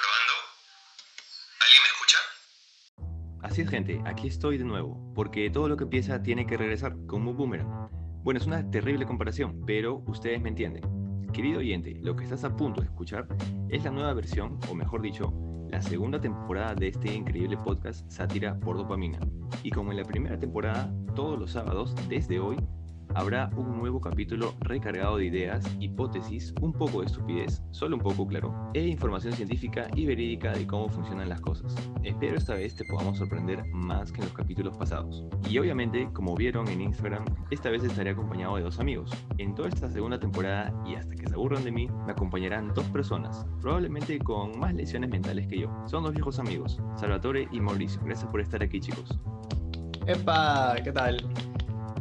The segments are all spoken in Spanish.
probando. ¿Alguien me escucha? Así es, gente, aquí estoy de nuevo, porque todo lo que empieza tiene que regresar, como un boomerang. Bueno, es una terrible comparación, pero ustedes me entienden. Querido oyente, lo que estás a punto de escuchar es la nueva versión, o mejor dicho, la segunda temporada de este increíble podcast Sátira por Dopamina. Y como en la primera temporada, todos los sábados, desde hoy, habrá un nuevo capítulo recargado de ideas, hipótesis, un poco de estupidez, solo un poco claro, e información científica y verídica de cómo funcionan las cosas. Espero esta vez te podamos sorprender más que en los capítulos pasados. Y obviamente, como vieron en Instagram, esta vez estaré acompañado de dos amigos. En toda esta segunda temporada y hasta que se aburran de mí, me acompañarán dos personas, probablemente con más lesiones mentales que yo. Son dos viejos amigos, Salvatore y Mauricio. Gracias por estar aquí chicos. ¡Epa! ¿Qué tal?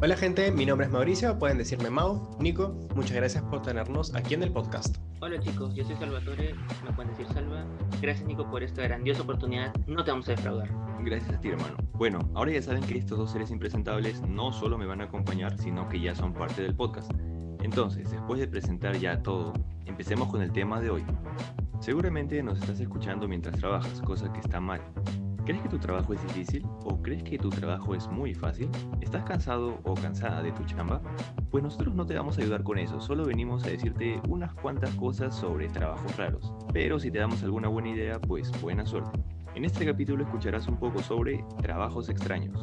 Hola gente, mi nombre es Mauricio, pueden decirme Mau. Nico, muchas gracias por tenernos aquí en el podcast. Hola chicos, yo soy Salvatore, me pueden decir Salva. Gracias Nico por esta grandiosa oportunidad, no te vamos a defraudar. Gracias a ti hermano. Bueno, ahora ya saben que estos dos seres impresentables no solo me van a acompañar, sino que ya son parte del podcast. Entonces, después de presentar ya todo, empecemos con el tema de hoy. Seguramente nos estás escuchando mientras trabajas, cosa que está mal. ¿Crees que tu trabajo es difícil o crees que tu trabajo es muy fácil? ¿Estás cansado o cansada de tu chamba? Pues nosotros no te vamos a ayudar con eso, solo venimos a decirte unas cuantas cosas sobre trabajos raros. Pero si te damos alguna buena idea, pues buena suerte. En este capítulo escucharás un poco sobre trabajos extraños.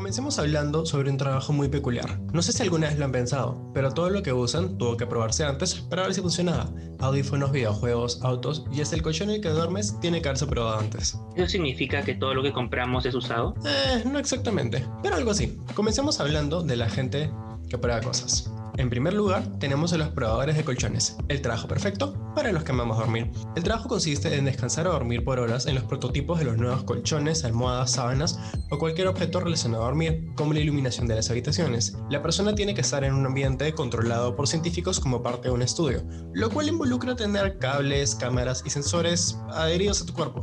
Comencemos hablando sobre un trabajo muy peculiar. No sé si alguna vez lo han pensado, pero todo lo que usan tuvo que probarse antes para ver si funcionaba. Audífonos, videojuegos, autos y hasta el colchón en el que duermes tiene que haberse probado antes. ¿Eso significa que todo lo que compramos es usado? Eh, no exactamente, pero algo así. Comencemos hablando de la gente que prueba cosas. En primer lugar, tenemos a los probadores de colchones, el trabajo perfecto para los que amamos dormir. El trabajo consiste en descansar o dormir por horas en los prototipos de los nuevos colchones, almohadas, sábanas o cualquier objeto relacionado a dormir, como la iluminación de las habitaciones. La persona tiene que estar en un ambiente controlado por científicos como parte de un estudio, lo cual involucra tener cables, cámaras y sensores adheridos a tu cuerpo.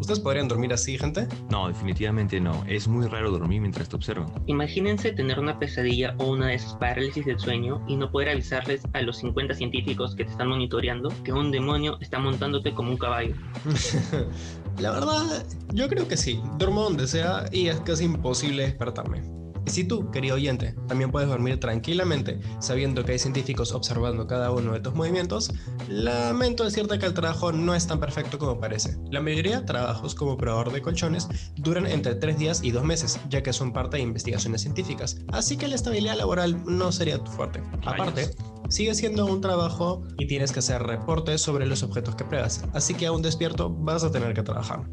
¿Ustedes podrían dormir así, gente? No, definitivamente no. Es muy raro dormir mientras te observan. Imagínense tener una pesadilla o una de esas parálisis del sueño y no poder avisarles a los 50 científicos que te están monitoreando que un demonio está montándote como un caballo. La verdad, yo creo que sí. Duermo donde sea y es casi imposible despertarme. Si tú, querido oyente, también puedes dormir tranquilamente sabiendo que hay científicos observando cada uno de tus movimientos, lamento decirte que el trabajo no es tan perfecto como parece. La mayoría de trabajos como probador de colchones duran entre 3 días y 2 meses, ya que son parte de investigaciones científicas, así que la estabilidad laboral no sería tu fuerte. Aparte, sigue siendo un trabajo y tienes que hacer reportes sobre los objetos que pruebas, así que aún despierto vas a tener que trabajar.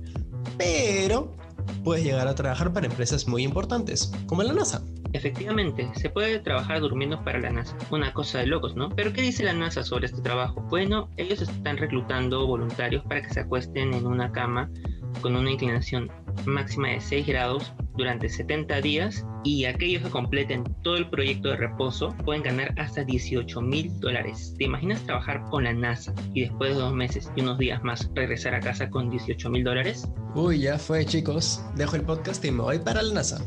Pero puedes llegar a trabajar para empresas muy importantes, como la NASA. Efectivamente, se puede trabajar durmiendo para la NASA. Una cosa de locos, ¿no? Pero ¿qué dice la NASA sobre este trabajo? Bueno, ellos están reclutando voluntarios para que se acuesten en una cama con una inclinación máxima de 6 grados durante 70 días y aquellos que completen todo el proyecto de reposo pueden ganar hasta 18 mil dólares. ¿Te imaginas trabajar con la NASA y después de dos meses y unos días más regresar a casa con 18 mil dólares? Uy, ya fue chicos. Dejo el podcast y me voy para la NASA.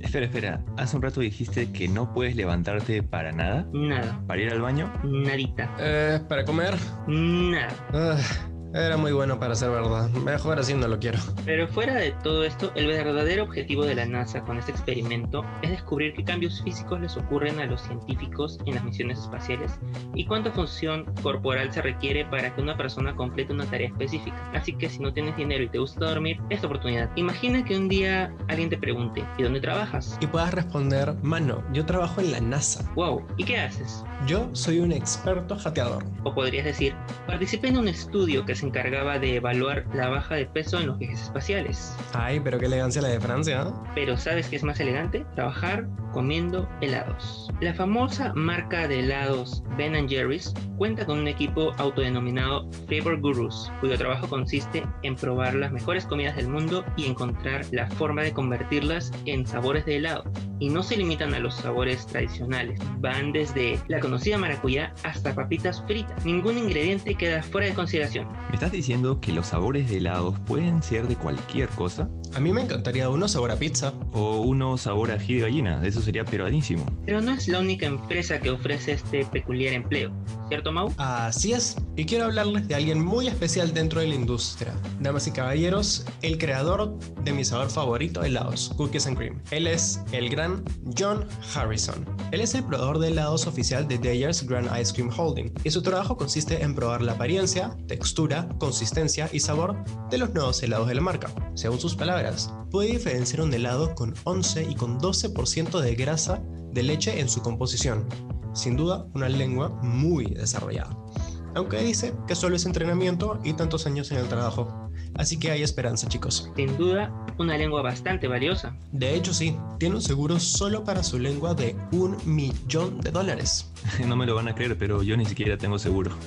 Espera, espera. Hace un rato dijiste que no puedes levantarte para nada. Nada. ¿Para ir al baño? Nadita. Eh, ¿para comer? Nada. Ah, era muy bueno para ser verdad. Mejor así no lo quiero. Pero fuera de todo esto, el verdadero objetivo de la NASA con este experimento es descubrir qué cambios físicos les ocurren a los científicos en las misiones espaciales y cuánta función corporal se requiere para que una persona complete una tarea específica. Así que si no tienes dinero y te gusta dormir, es tu oportunidad. Imagina que un día alguien te pregunte, ¿y dónde trabajas? Y puedas responder, mano, yo trabajo en la NASA. Wow, ¿y qué haces? Yo soy un experto jateador. O podrías decir, participé en un estudio que se encargaba de evaluar la baja de peso en los viajes espaciales. Ay, pero qué elegancia la de Francia. ¿eh? Pero ¿sabes qué es más elegante? Trabajar comiendo helados. La famosa marca de helados Ben Jerry's cuenta con un equipo autodenominado Flavor Gurus, cuyo trabajo consiste en probar las mejores comidas del mundo y encontrar la forma de convertirlas en sabores de helado. Y no se limitan a los sabores tradicionales, van desde la conocida maracuyá hasta papitas fritas. Ningún ingrediente queda fuera de consideración. ¿Me estás diciendo que los sabores de helados pueden ser de cualquier cosa? A mí me encantaría uno sabor a pizza. O uno sabor a ají de gallina, eso sería peruanísimo. Pero no es la única empresa que ofrece este peculiar empleo, ¿cierto Mau? Así es, y quiero hablarles de alguien muy especial dentro de la industria. Damas y caballeros, el creador de mi sabor favorito de helados, Cookies and Cream. Él es el gran John Harrison. Él es el probador de helados oficial de Dayer's Grand Ice Cream Holding, y su trabajo consiste en probar la apariencia, textura, consistencia y sabor de los nuevos helados de la marca. Según sus palabras, puede diferenciar un helado con 11 y con 12% de grasa de leche en su composición. Sin duda, una lengua muy desarrollada. Aunque dice que solo es entrenamiento y tantos años en el trabajo. Así que hay esperanza, chicos. Sin duda, una lengua bastante valiosa. De hecho, sí, tiene un seguro solo para su lengua de un millón de dólares. No me lo van a creer, pero yo ni siquiera tengo seguro.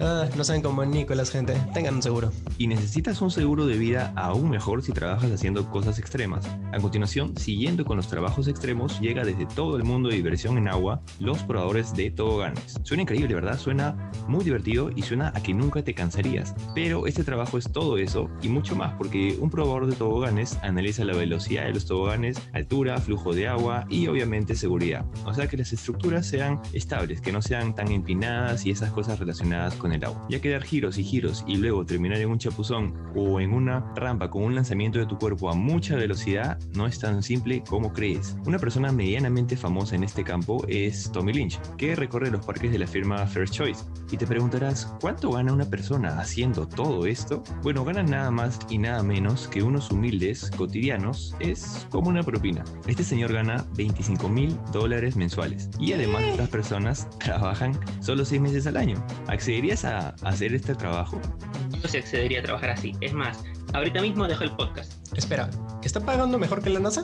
Ah, no saben cómo Nicolás, gente. Tengan un seguro. Y necesitas un seguro de vida aún mejor si trabajas haciendo cosas extremas. A continuación, siguiendo con los trabajos extremos, llega desde todo el mundo de diversión en agua los probadores de toboganes. Suena increíble, ¿verdad? Suena muy divertido y suena a que nunca te cansarías. Pero este trabajo es todo eso y mucho más, porque un probador de toboganes analiza la velocidad de los toboganes, altura, flujo de agua y obviamente seguridad. O sea que las estructuras sean estables, que no sean tan empinadas y esas cosas relacionadas con el agua. Ya que dar giros y giros y luego terminar en un chapuzón o en una rampa con un lanzamiento de tu cuerpo a mucha velocidad no es tan simple como crees. Una persona medianamente famosa en este campo es Tommy Lynch, que recorre los parques de la firma First Choice. Y te preguntarás, ¿cuánto gana una persona haciendo todo esto? Bueno, ganan nada más y nada menos que unos humildes cotidianos, es como una propina. Este señor gana 25 mil dólares mensuales y además otras personas trabajan solo 6 meses al año. ¿Accederías a hacer este trabajo? Yo se accedería a trabajar así. Es más, ahorita mismo dejo el podcast. Espera, ¿está pagando mejor que la NASA?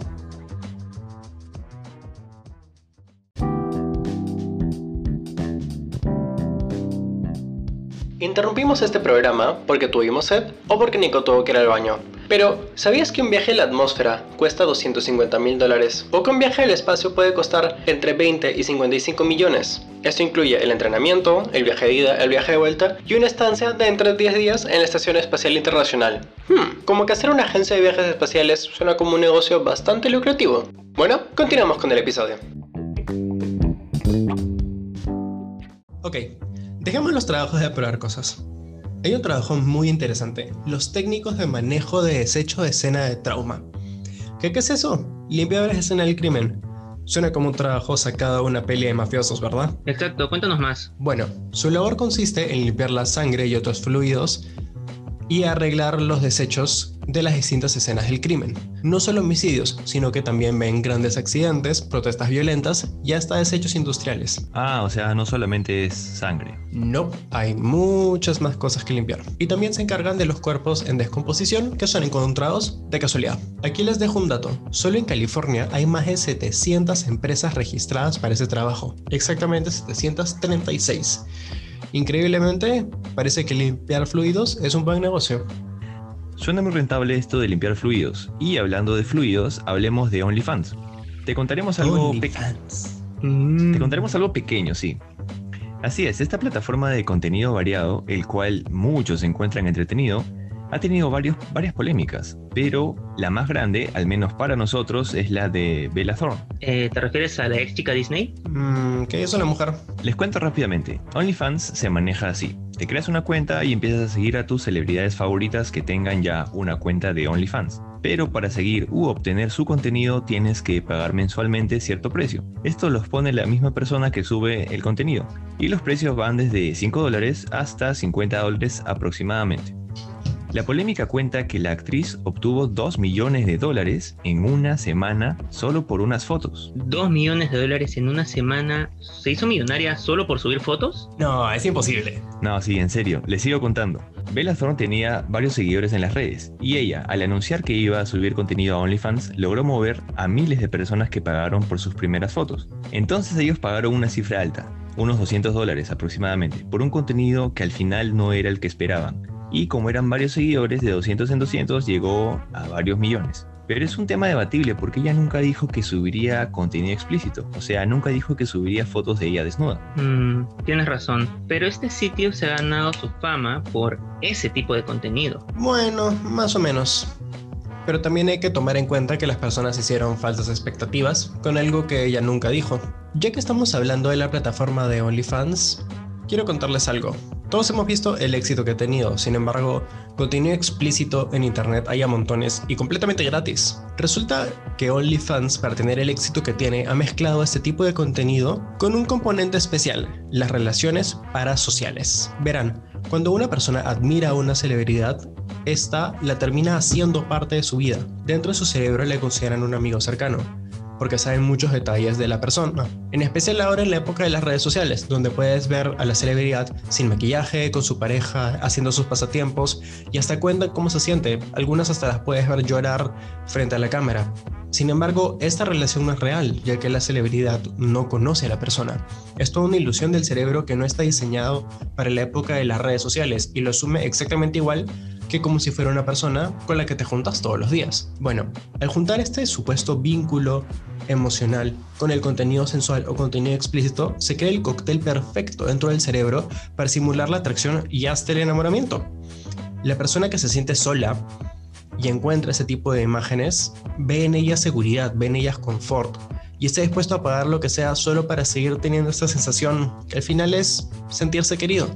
Interrumpimos este programa porque tuvimos sed o porque Nico tuvo que ir al baño. Pero, ¿sabías que un viaje a la atmósfera cuesta 250 mil dólares? ¿O que un viaje al espacio puede costar entre 20 y 55 millones? Esto incluye el entrenamiento, el viaje de ida, el viaje de vuelta y una estancia de entre 10 días en la Estación Espacial Internacional. Hmm, como que hacer una agencia de viajes espaciales suena como un negocio bastante lucrativo. Bueno, continuamos con el episodio. Ok, dejemos los trabajos de probar cosas. Hay un trabajo muy interesante, los técnicos de manejo de desecho de escena de trauma. ¿Qué, qué es eso? Limpiadores de escena del crimen. Suena como un trabajo sacado de una peli de mafiosos, ¿verdad? Exacto, cuéntanos más. Bueno, su labor consiste en limpiar la sangre y otros fluidos y arreglar los desechos de las distintas escenas del crimen. No solo homicidios, sino que también ven grandes accidentes, protestas violentas y hasta desechos industriales. Ah, o sea, no solamente es sangre. No, hay muchas más cosas que limpiar. Y también se encargan de los cuerpos en descomposición que son encontrados de casualidad. Aquí les dejo un dato. Solo en California hay más de 700 empresas registradas para ese trabajo. Exactamente 736. Increíblemente, parece que limpiar fluidos es un buen negocio. Suena muy rentable esto de limpiar fluidos. Y hablando de fluidos, hablemos de OnlyFans. Te contaremos algo pe- Mm. Te contaremos algo pequeño, sí. Así es, esta plataforma de contenido variado, el cual muchos encuentran entretenido, ha tenido varios, varias polémicas, pero la más grande, al menos para nosotros, es la de Bella Thorne. Eh, ¿Te refieres a la ex chica Disney? Mm, ¿Qué es una mujer? Les cuento rápidamente, OnlyFans se maneja así. Te creas una cuenta y empiezas a seguir a tus celebridades favoritas que tengan ya una cuenta de OnlyFans. Pero para seguir u obtener su contenido tienes que pagar mensualmente cierto precio. Esto los pone la misma persona que sube el contenido. Y los precios van desde 5 dólares hasta 50 dólares aproximadamente. La polémica cuenta que la actriz obtuvo 2 millones de dólares en una semana solo por unas fotos. ¿Dos millones de dólares en una semana? ¿Se hizo millonaria solo por subir fotos? No, es imposible. No, sí, en serio, les sigo contando. Bella Thorne tenía varios seguidores en las redes y ella, al anunciar que iba a subir contenido a OnlyFans, logró mover a miles de personas que pagaron por sus primeras fotos. Entonces ellos pagaron una cifra alta, unos 200 dólares aproximadamente, por un contenido que al final no era el que esperaban y como eran varios seguidores, de 200 en 200 llegó a varios millones. Pero es un tema debatible porque ella nunca dijo que subiría contenido explícito, o sea, nunca dijo que subiría fotos de ella desnuda. Mm, tienes razón, pero este sitio se ha ganado su fama por ese tipo de contenido. Bueno, más o menos. Pero también hay que tomar en cuenta que las personas hicieron falsas expectativas con algo que ella nunca dijo. Ya que estamos hablando de la plataforma de OnlyFans, quiero contarles algo. Todos hemos visto el éxito que ha tenido, sin embargo, contenido explícito en internet hay a montones y completamente gratis. Resulta que OnlyFans, para tener el éxito que tiene, ha mezclado este tipo de contenido con un componente especial, las relaciones parasociales. Verán, cuando una persona admira a una celebridad, esta la termina haciendo parte de su vida. Dentro de su cerebro le consideran un amigo cercano porque saben muchos detalles de la persona. En especial ahora en la época de las redes sociales, donde puedes ver a la celebridad sin maquillaje, con su pareja, haciendo sus pasatiempos y hasta cuenta cómo se siente. Algunas hasta las puedes ver llorar frente a la cámara. Sin embargo, esta relación no es real, ya que la celebridad no conoce a la persona. Es toda una ilusión del cerebro que no está diseñado para la época de las redes sociales y lo asume exactamente igual que como si fuera una persona con la que te juntas todos los días. Bueno, al juntar este supuesto vínculo emocional con el contenido sensual o contenido explícito, se crea el cóctel perfecto dentro del cerebro para simular la atracción y hasta el enamoramiento. La persona que se siente sola y encuentra ese tipo de imágenes, ve en ellas seguridad, ve en ellas confort y está dispuesto a pagar lo que sea solo para seguir teniendo esta sensación que al final es sentirse querido.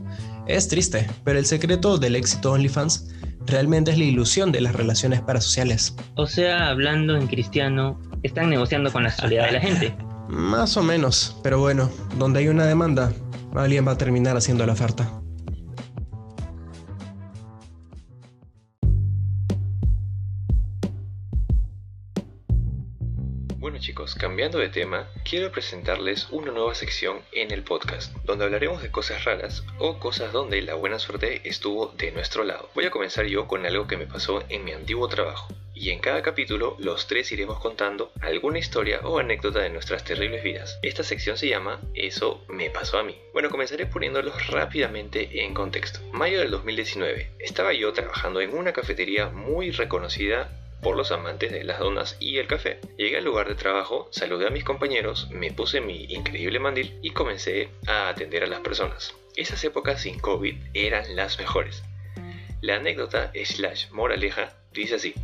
Es triste, pero el secreto del éxito OnlyFans realmente es la ilusión de las relaciones parasociales. O sea, hablando en cristiano, están negociando con la sexualidad de la gente. Más o menos, pero bueno, donde hay una demanda, alguien va a terminar haciendo la oferta. Cambiando de tema, quiero presentarles una nueva sección en el podcast, donde hablaremos de cosas raras o cosas donde la buena suerte estuvo de nuestro lado. Voy a comenzar yo con algo que me pasó en mi antiguo trabajo. Y en cada capítulo los tres iremos contando alguna historia o anécdota de nuestras terribles vidas. Esta sección se llama Eso me pasó a mí. Bueno, comenzaré poniéndolos rápidamente en contexto. Mayo del 2019. Estaba yo trabajando en una cafetería muy reconocida por los amantes de las donas y el café. Llegué al lugar de trabajo, saludé a mis compañeros, me puse mi increíble mandil y comencé a atender a las personas. Esas épocas sin COVID eran las mejores. La anécdota slash moraleja dice así.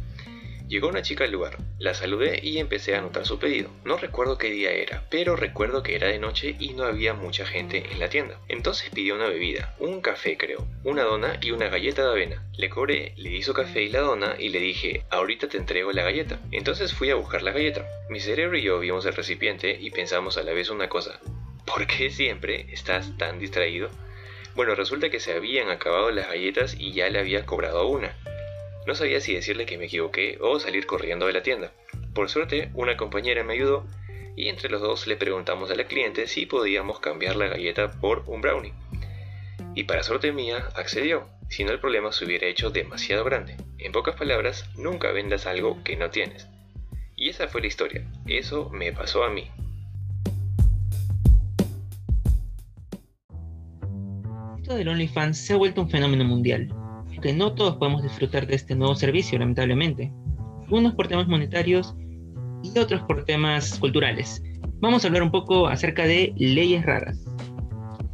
Llegó una chica al lugar, la saludé y empecé a anotar su pedido. No recuerdo qué día era, pero recuerdo que era de noche y no había mucha gente en la tienda. Entonces pidió una bebida, un café creo, una dona y una galleta de avena. Le cobré, le di su café y la dona y le dije, ahorita te entrego la galleta. Entonces fui a buscar la galleta. Mi cerebro y yo vimos el recipiente y pensamos a la vez una cosa. ¿Por qué siempre estás tan distraído? Bueno, resulta que se habían acabado las galletas y ya le había cobrado una. No sabía si decirle que me equivoqué o salir corriendo de la tienda. Por suerte, una compañera me ayudó y entre los dos le preguntamos a la cliente si podíamos cambiar la galleta por un brownie. Y para suerte mía, accedió, si no el problema se hubiera hecho demasiado grande. En pocas palabras, nunca vendas algo que no tienes. Y esa fue la historia. Eso me pasó a mí. Esto del OnlyFans se ha vuelto un fenómeno mundial que no todos podemos disfrutar de este nuevo servicio, lamentablemente. Unos por temas monetarios y otros por temas culturales. Vamos a hablar un poco acerca de leyes raras.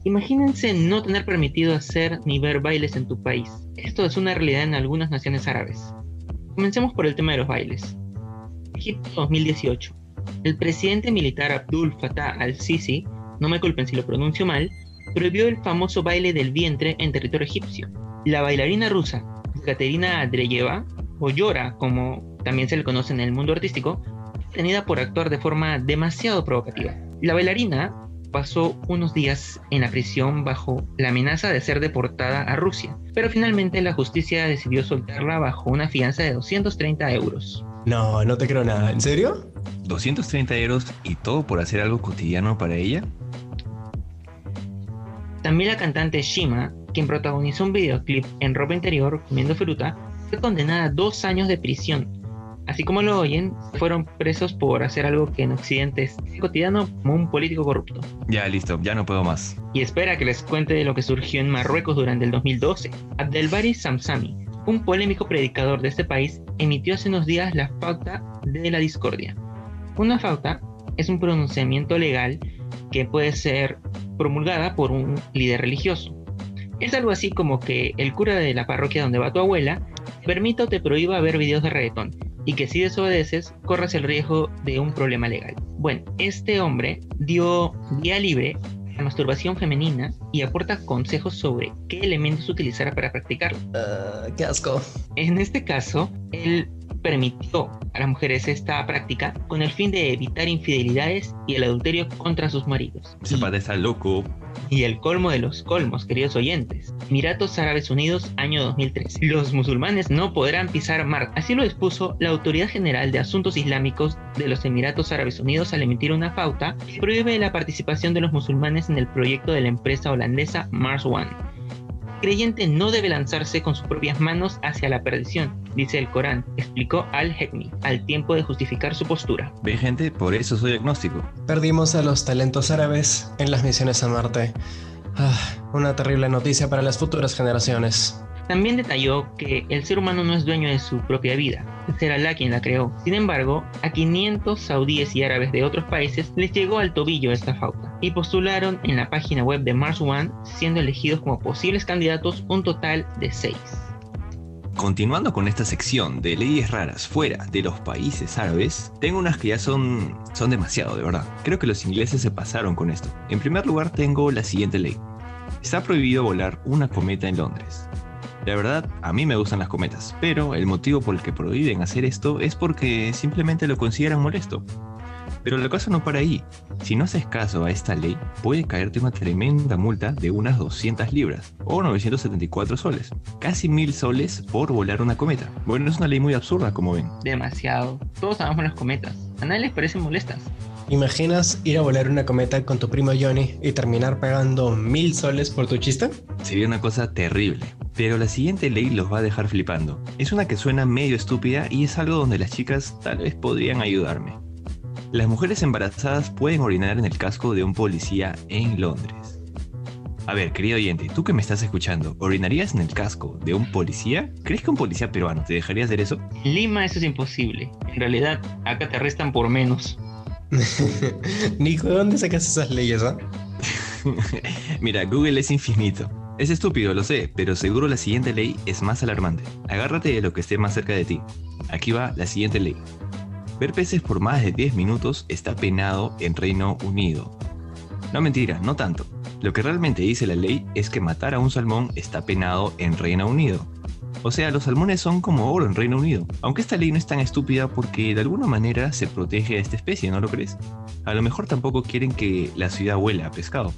Imagínense no tener permitido hacer ni ver bailes en tu país. Esto es una realidad en algunas naciones árabes. Comencemos por el tema de los bailes. Egipto 2018. El presidente militar Abdul Fattah al-Sisi, no me culpen si lo pronuncio mal, prohibió el famoso baile del vientre en territorio egipcio. La bailarina rusa Katerina Andreyeva, o Yora como también se le conoce en el mundo artístico, tenida por actuar de forma demasiado provocativa. La bailarina pasó unos días en la prisión bajo la amenaza de ser deportada a Rusia, pero finalmente la justicia decidió soltarla bajo una fianza de 230 euros. No, no te creo nada. ¿En serio? 230 euros y todo por hacer algo cotidiano para ella. También la cantante Shima, quien protagonizó un videoclip en ropa interior comiendo fruta, fue condenada a dos años de prisión. Así como lo oyen, fueron presos por hacer algo que en Occidente es cotidiano como un político corrupto. Ya, listo, ya no puedo más. Y espera que les cuente de lo que surgió en Marruecos durante el 2012. Abdelbari Samsami, un polémico predicador de este país, emitió hace unos días la pauta de la discordia. Una pauta es un pronunciamiento legal que puede ser promulgada por un líder religioso. Es algo así como que el cura de la parroquia donde va tu abuela permita o te prohíba ver videos de reggaetón y que si desobedeces corres el riesgo de un problema legal. Bueno, este hombre dio vía libre a la masturbación femenina y aporta consejos sobre qué elementos utilizar para practicarlo. Ah, qué asco. En este caso, él permitió a las mujeres esta práctica con el fin de evitar infidelidades y el adulterio contra sus maridos. Padre está loco. y el colmo de los colmos, queridos oyentes. Emiratos Árabes Unidos, año 2013. Los musulmanes no podrán pisar mar. Así lo expuso la Autoridad General de Asuntos Islámicos de los Emiratos Árabes Unidos al emitir una pauta que prohíbe la participación de los musulmanes en el proyecto de la empresa holandesa Mars One. El creyente no debe lanzarse con sus propias manos hacia la perdición, dice el Corán, explicó Al-Hekmi, al tiempo de justificar su postura. Ve gente, por eso soy agnóstico. Perdimos a los talentos árabes en las misiones a Marte. Ah, una terrible noticia para las futuras generaciones. También detalló que el ser humano no es dueño de su propia vida, será Allah quien la creó. Sin embargo, a 500 saudíes y árabes de otros países les llegó al tobillo esta falta y postularon en la página web de Mars One, siendo elegidos como posibles candidatos un total de 6. Continuando con esta sección de leyes raras fuera de los países árabes, tengo unas que ya son, son demasiado, de verdad. Creo que los ingleses se pasaron con esto. En primer lugar tengo la siguiente ley. Está prohibido volar una cometa en Londres. La verdad, a mí me gustan las cometas, pero el motivo por el que prohíben hacer esto es porque simplemente lo consideran molesto. Pero la cosa no para ahí. Si no haces caso a esta ley, puede caerte una tremenda multa de unas 200 libras o 974 soles. Casi mil soles por volar una cometa. Bueno, es una ley muy absurda, como ven. Demasiado. Todos amamos las cometas. A nadie les parecen molestas. ¿Imaginas ir a volar una cometa con tu primo Johnny y terminar pagando mil soles por tu chiste? Sería una cosa terrible. Pero la siguiente ley los va a dejar flipando. Es una que suena medio estúpida y es algo donde las chicas tal vez podrían ayudarme. Las mujeres embarazadas pueden orinar en el casco de un policía en Londres. A ver, querido oyente, tú que me estás escuchando, ¿orinarías en el casco de un policía? ¿Crees que un policía peruano te dejaría hacer eso? En Lima eso es imposible. En realidad, acá te arrestan por menos. Nico, ¿de dónde sacas esas leyes, ah? Mira, Google es infinito. Es estúpido, lo sé, pero seguro la siguiente ley es más alarmante. Agárrate de lo que esté más cerca de ti. Aquí va la siguiente ley. Ver peces por más de 10 minutos está penado en Reino Unido. No mentira, no tanto. Lo que realmente dice la ley es que matar a un salmón está penado en Reino Unido. O sea, los salmones son como oro en Reino Unido. Aunque esta ley no es tan estúpida porque de alguna manera se protege a esta especie, ¿no lo crees? A lo mejor tampoco quieren que la ciudad huela a pescado.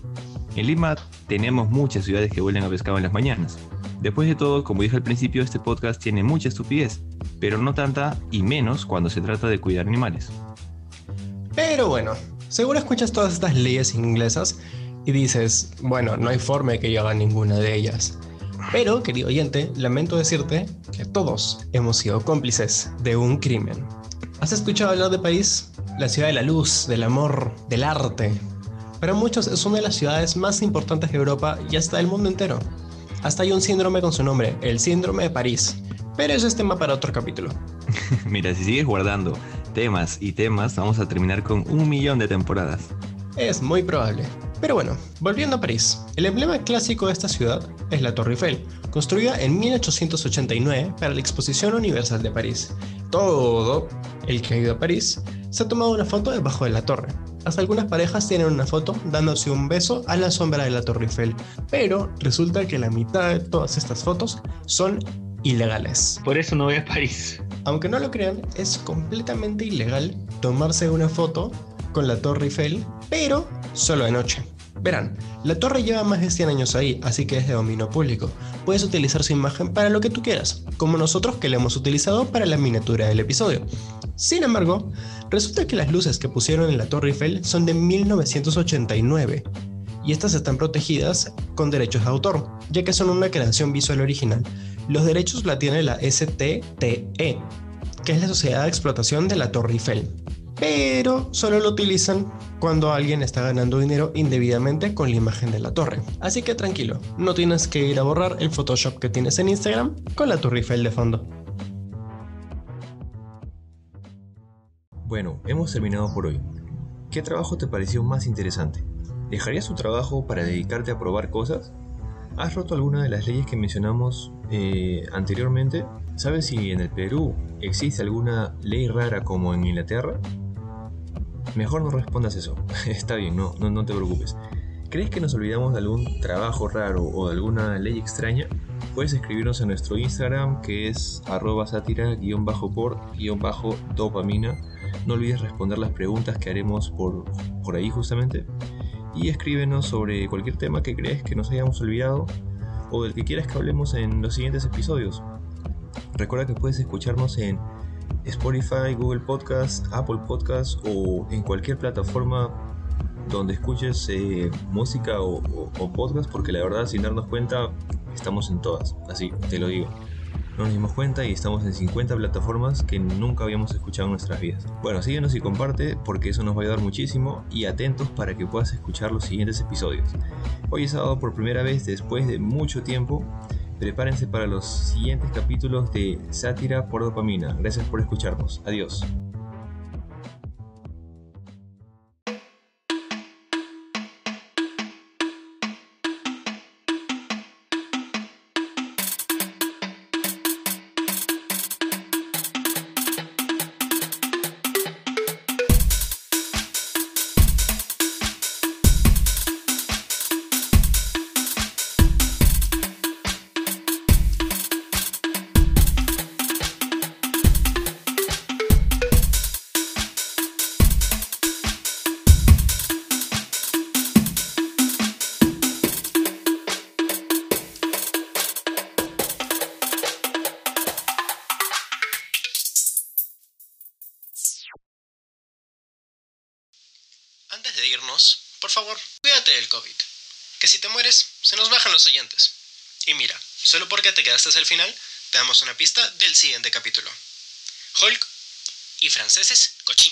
En Lima tenemos muchas ciudades que huelen a pescado en las mañanas. Después de todo, como dije al principio, este podcast tiene mucha estupidez, pero no tanta y menos cuando se trata de cuidar animales. Pero bueno, seguro escuchas todas estas leyes inglesas y dices, bueno, no hay forma de que yo haga ninguna de ellas. Pero, querido oyente, lamento decirte que todos hemos sido cómplices de un crimen. ¿Has escuchado hablar de París? La ciudad de la luz, del amor, del arte. Para muchos es una de las ciudades más importantes de Europa y hasta del mundo entero. Hasta hay un síndrome con su nombre, el síndrome de París. Pero eso es tema para otro capítulo. Mira, si sigues guardando temas y temas, vamos a terminar con un millón de temporadas. Es muy probable. Pero bueno, volviendo a París, el emblema clásico de esta ciudad es la Torre Eiffel, construida en 1889 para la Exposición Universal de París. Todo el que ha ido a París se ha tomado una foto debajo de la torre. Hasta algunas parejas tienen una foto dándose un beso a la sombra de la Torre Eiffel, pero resulta que la mitad de todas estas fotos son ilegales. Por eso no voy a París. Aunque no lo crean, es completamente ilegal tomarse una foto con la Torre Eiffel, pero solo de noche. Verán, la torre lleva más de 100 años ahí, así que es de dominio público. Puedes utilizar su imagen para lo que tú quieras, como nosotros que la hemos utilizado para la miniatura del episodio. Sin embargo, resulta que las luces que pusieron en la Torre Eiffel son de 1989 y estas están protegidas con derechos de autor, ya que son una creación visual original. Los derechos la tiene la STTE, que es la Sociedad de Explotación de la Torre Eiffel, pero solo lo utilizan cuando alguien está ganando dinero indebidamente con la imagen de la torre. Así que tranquilo, no tienes que ir a borrar el Photoshop que tienes en Instagram con la Torre Eiffel de fondo. Bueno, hemos terminado por hoy. ¿Qué trabajo te pareció más interesante? ¿Dejarías tu trabajo para dedicarte a probar cosas? ¿Has roto alguna de las leyes que mencionamos eh, anteriormente? ¿Sabes si en el Perú existe alguna ley rara como en Inglaterra? Mejor no respondas eso. Está bien, no, no, no te preocupes. ¿Crees que nos olvidamos de algún trabajo raro o de alguna ley extraña? Puedes escribirnos en nuestro Instagram que es arroba sátira-por-dopamina. No olvides responder las preguntas que haremos por, por ahí justamente y escríbenos sobre cualquier tema que crees que nos hayamos olvidado o del que quieras que hablemos en los siguientes episodios. Recuerda que puedes escucharnos en Spotify, Google Podcast, Apple Podcast o en cualquier plataforma donde escuches eh, música o, o podcast porque la verdad sin darnos cuenta estamos en todas, así te lo digo no nos dimos cuenta y estamos en 50 plataformas que nunca habíamos escuchado en nuestras vidas. Bueno, síguenos y comparte porque eso nos va a ayudar muchísimo y atentos para que puedas escuchar los siguientes episodios. Hoy es sábado por primera vez después de mucho tiempo. Prepárense para los siguientes capítulos de Sátira por Dopamina. Gracias por escucharnos. Adiós. Nos bajan los oyentes. Y mira, solo porque te quedaste hasta el final, te damos una pista del siguiente capítulo. Hulk y franceses cochinos.